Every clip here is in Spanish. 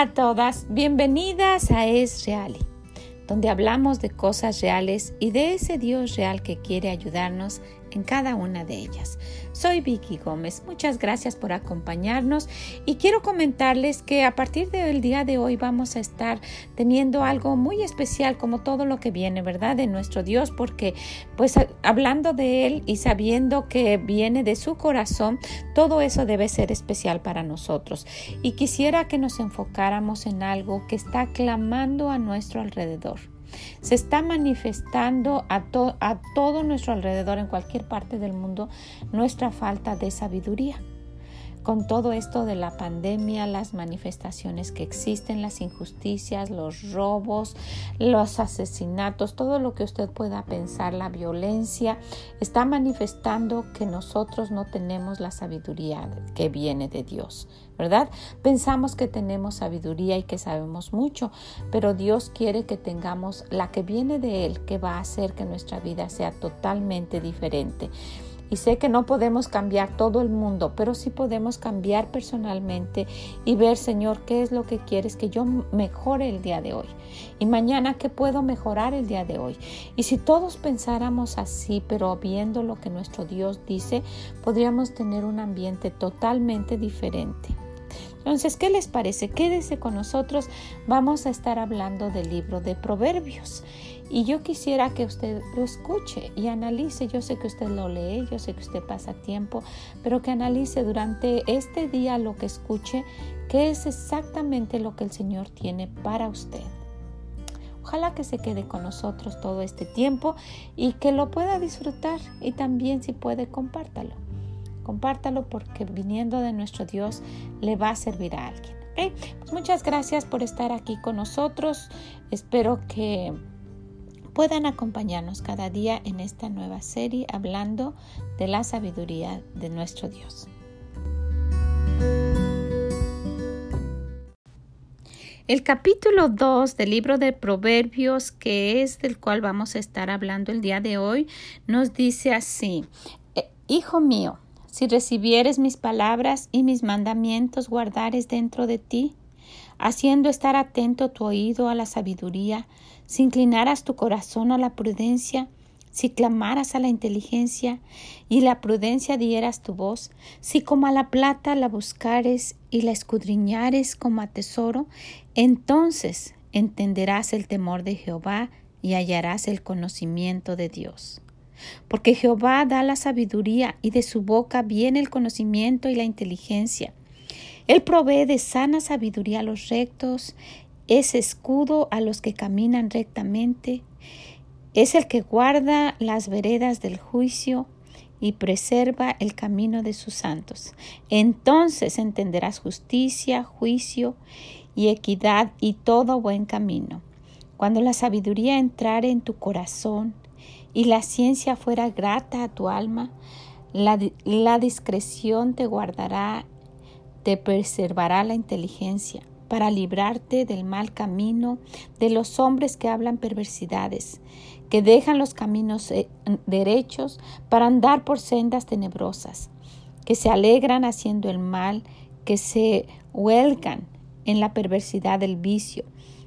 A todas, bienvenidas a Es Real, donde hablamos de cosas reales y de ese Dios real que quiere ayudarnos en cada una de ellas. Soy Vicky Gómez, muchas gracias por acompañarnos y quiero comentarles que a partir del día de hoy vamos a estar teniendo algo muy especial como todo lo que viene, ¿verdad? De nuestro Dios, porque pues hablando de Él y sabiendo que viene de su corazón, todo eso debe ser especial para nosotros. Y quisiera que nos enfocáramos en algo que está clamando a nuestro alrededor. Se está manifestando a, a todo nuestro alrededor, en cualquier parte del mundo, nuestra falta de sabiduría con todo esto de la pandemia, las manifestaciones que existen, las injusticias, los robos, los asesinatos, todo lo que usted pueda pensar, la violencia, está manifestando que nosotros no tenemos la sabiduría que viene de Dios. ¿verdad? Pensamos que tenemos sabiduría y que sabemos mucho, pero Dios quiere que tengamos la que viene de Él, que va a hacer que nuestra vida sea totalmente diferente. Y sé que no podemos cambiar todo el mundo, pero sí podemos cambiar personalmente y ver, Señor, qué es lo que quieres que yo mejore el día de hoy. Y mañana, qué puedo mejorar el día de hoy. Y si todos pensáramos así, pero viendo lo que nuestro Dios dice, podríamos tener un ambiente totalmente diferente. Entonces, ¿qué les parece? Quédese con nosotros. Vamos a estar hablando del libro de Proverbios. Y yo quisiera que usted lo escuche y analice. Yo sé que usted lo lee, yo sé que usted pasa tiempo, pero que analice durante este día lo que escuche, qué es exactamente lo que el Señor tiene para usted. Ojalá que se quede con nosotros todo este tiempo y que lo pueda disfrutar y también si puede compártalo. Compártalo porque viniendo de nuestro Dios le va a servir a alguien. Pues muchas gracias por estar aquí con nosotros. Espero que puedan acompañarnos cada día en esta nueva serie hablando de la sabiduría de nuestro Dios. El capítulo 2 del libro de Proverbios, que es del cual vamos a estar hablando el día de hoy, nos dice así, eh, Hijo mío, si recibieres mis palabras y mis mandamientos guardares dentro de ti, haciendo estar atento tu oído a la sabiduría, si inclinaras tu corazón a la prudencia, si clamaras a la inteligencia y la prudencia dieras tu voz, si como a la plata la buscares y la escudriñares como a tesoro, entonces entenderás el temor de Jehová y hallarás el conocimiento de Dios. Porque Jehová da la sabiduría y de su boca viene el conocimiento y la inteligencia. Él provee de sana sabiduría a los rectos, es escudo a los que caminan rectamente, es el que guarda las veredas del juicio y preserva el camino de sus santos. Entonces entenderás justicia, juicio y equidad y todo buen camino. Cuando la sabiduría entrare en tu corazón y la ciencia fuera grata a tu alma, la, la discreción te guardará, te preservará la inteligencia para librarte del mal camino de los hombres que hablan perversidades, que dejan los caminos eh, derechos para andar por sendas tenebrosas, que se alegran haciendo el mal, que se huelgan en la perversidad del vicio,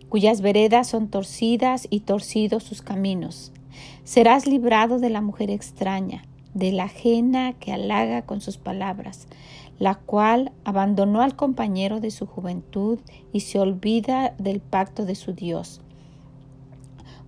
cuyas veredas son torcidas y torcidos sus caminos Serás librado de la mujer extraña, de la ajena que halaga con sus palabras, la cual abandonó al compañero de su juventud y se olvida del pacto de su Dios,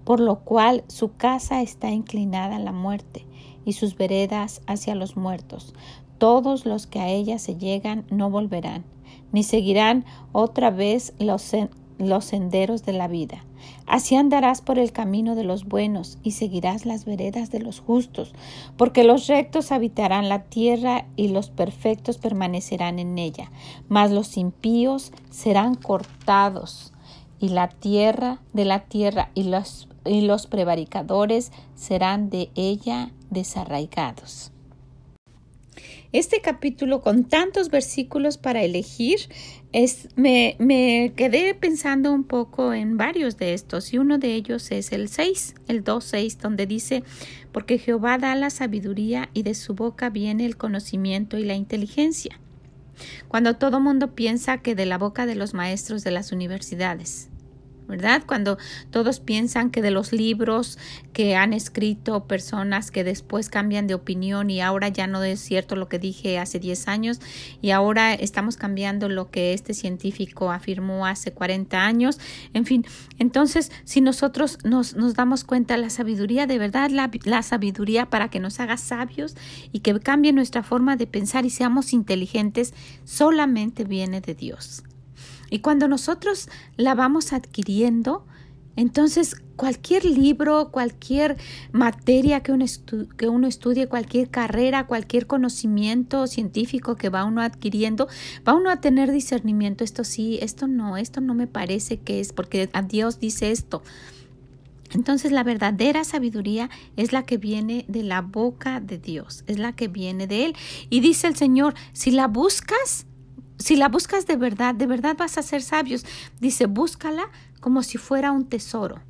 por lo cual su casa está inclinada a la muerte y sus veredas hacia los muertos. Todos los que a ella se llegan no volverán, ni seguirán otra vez los los senderos de la vida. Así andarás por el camino de los buenos y seguirás las veredas de los justos, porque los rectos habitarán la tierra y los perfectos permanecerán en ella, mas los impíos serán cortados y la tierra de la tierra y los, y los prevaricadores serán de ella desarraigados. Este capítulo con tantos versículos para elegir, es, me, me quedé pensando un poco en varios de estos y uno de ellos es el 6, el 2.6, donde dice, porque Jehová da la sabiduría y de su boca viene el conocimiento y la inteligencia. Cuando todo mundo piensa que de la boca de los maestros de las universidades, ¿verdad? Cuando todos piensan que de los libros que han escrito personas que después cambian de opinión y ahora ya no es cierto lo que dije hace 10 años y ahora estamos cambiando lo que este científico afirmó hace 40 años. En fin, entonces si nosotros nos, nos damos cuenta la sabiduría de verdad, la, la sabiduría para que nos haga sabios y que cambie nuestra forma de pensar y seamos inteligentes, solamente viene de Dios. Y cuando nosotros la vamos adquiriendo, entonces cualquier libro, cualquier materia que uno, estudie, cualquier carrera, cualquier conocimiento científico que va uno adquiriendo, va uno a tener discernimiento. Esto sí, esto no, esto no me parece que es, porque a Dios dice esto. Entonces la verdadera sabiduría es la que viene de la boca de Dios, es la que viene de Él. Y dice el Señor, si la buscas, si la buscas de verdad, de verdad vas a ser sabios. Dice, búscala como si fuera un tesoro.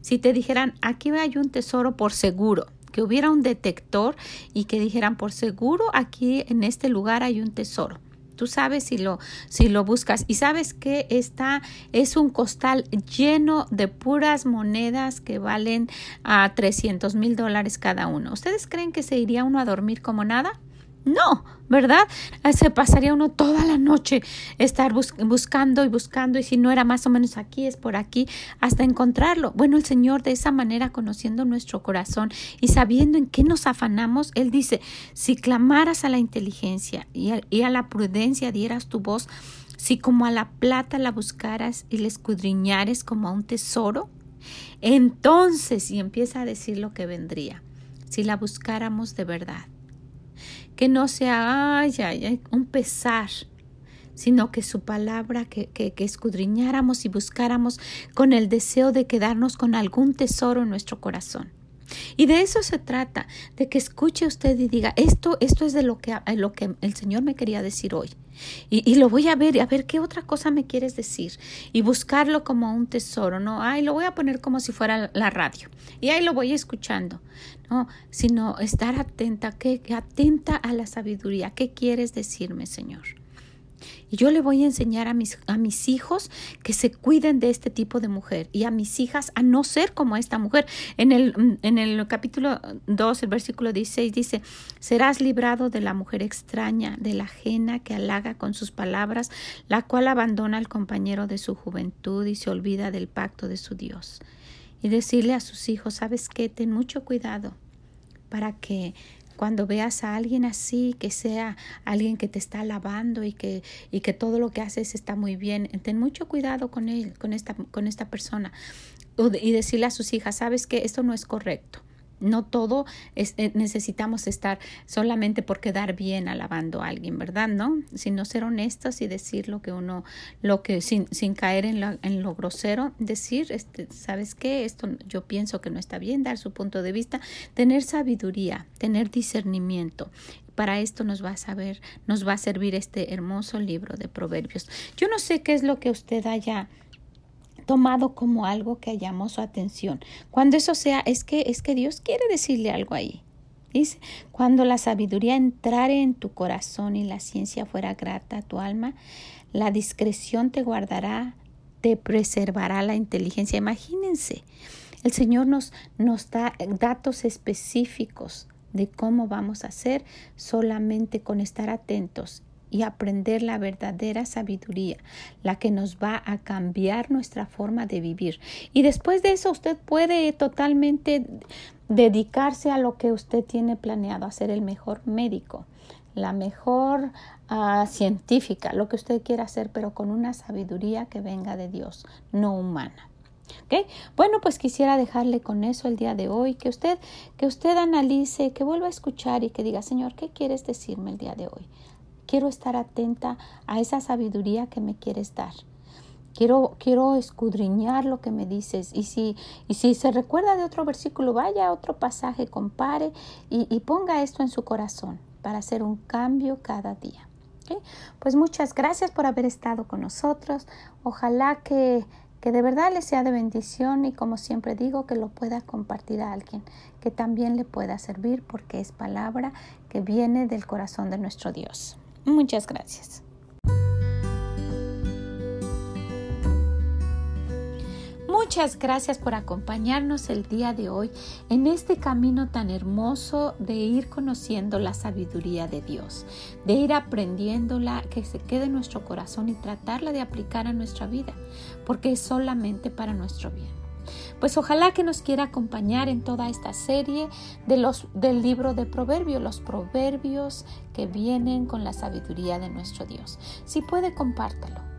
Si te dijeran, aquí hay un tesoro por seguro, que hubiera un detector y que dijeran, por seguro, aquí en este lugar hay un tesoro. Tú sabes si lo, si lo buscas. Y sabes que esta es un costal lleno de puras monedas que valen a 300 mil dólares cada uno. ¿Ustedes creen que se iría uno a dormir como nada? No, ¿verdad? Eh, se pasaría uno toda la noche estar buscando y buscando y si no era más o menos aquí, es por aquí, hasta encontrarlo. Bueno, el Señor de esa manera, conociendo nuestro corazón y sabiendo en qué nos afanamos, Él dice, si clamaras a la inteligencia y a, y a la prudencia dieras tu voz, si como a la plata la buscaras y la escudriñares como a un tesoro, entonces, y empieza a decir lo que vendría, si la buscáramos de verdad que no sea ay, ay, un pesar, sino que su palabra, que, que, que, escudriñáramos y buscáramos con el deseo de quedarnos con algún tesoro en nuestro corazón. Y de eso se trata, de que escuche usted y diga, esto, esto es de lo que, lo que el Señor me quería decir hoy. Y, y, lo voy a ver, a ver qué otra cosa me quieres decir. Y buscarlo como un tesoro, ¿no? Ay, lo voy a poner como si fuera la radio. Y ahí lo voy escuchando. No, sino estar atenta, que, atenta a la sabiduría. ¿Qué quieres decirme, Señor? Y yo le voy a enseñar a mis, a mis hijos que se cuiden de este tipo de mujer y a mis hijas a no ser como esta mujer. En el, en el capítulo 2, el versículo 16 dice, serás librado de la mujer extraña, de la ajena que halaga con sus palabras, la cual abandona al compañero de su juventud y se olvida del pacto de su Dios. Y decirle a sus hijos, ¿sabes qué? Ten mucho cuidado para que cuando veas a alguien así, que sea alguien que te está alabando y que, y que todo lo que haces está muy bien, ten mucho cuidado con él, con esta, con esta persona. Y decirle a sus hijas, sabes que esto no es correcto. No todo eh, necesitamos estar solamente por quedar bien alabando a alguien, ¿verdad? ¿No? Sino ser honestos y decir lo que uno, lo que sin, sin caer en, en lo grosero, decir, este, ¿sabes qué? Esto yo pienso que no está bien, dar su punto de vista, tener sabiduría, tener discernimiento para esto nos va a saber, nos va a servir este hermoso libro de Proverbios. Yo no sé qué es lo que usted haya tomado como algo que llamó su atención. Cuando eso sea, es que es que Dios quiere decirle algo ahí. Dice, cuando la sabiduría entrare en tu corazón y la ciencia fuera grata a tu alma, la discreción te guardará, te preservará la inteligencia. Imagínense, el Señor nos, nos da datos específicos de cómo vamos a hacer solamente con estar atentos y aprender la verdadera sabiduría, la que nos va a cambiar nuestra forma de vivir. Y después de eso usted puede totalmente dedicarse a lo que usted tiene planeado, a ser el mejor médico, la mejor uh, científica, lo que usted quiera hacer, pero con una sabiduría que venga de Dios, no humana. ¿Okay? Bueno, pues quisiera dejarle con eso el día de hoy, que usted, que usted analice, que vuelva a escuchar y que diga, Señor, ¿qué quieres decirme el día de hoy? Quiero estar atenta a esa sabiduría que me quieres dar. Quiero, quiero escudriñar lo que me dices. Y si, y si se recuerda de otro versículo, vaya a otro pasaje, compare y, ponga esto en su corazón para hacer un cambio cada día. Pues muchas gracias por haber estado con nosotros. Ojalá que, que de verdad le sea de bendición y como siempre digo, que lo pueda compartir a alguien que también le pueda servir porque es palabra que viene del corazón de nuestro Dios. Muchas gracias. Muchas gracias por acompañarnos el día de hoy en este camino tan hermoso de ir conociendo la sabiduría de Dios, de ir aprendiéndola que se quede en nuestro corazón y tratarla de aplicar a nuestra vida, porque es solamente para nuestro bien. Pues ojalá que nos quiera acompañar en toda esta serie de los, del libro de Proverbios, los proverbios que vienen con la sabiduría de nuestro Dios. Si puede, compártalo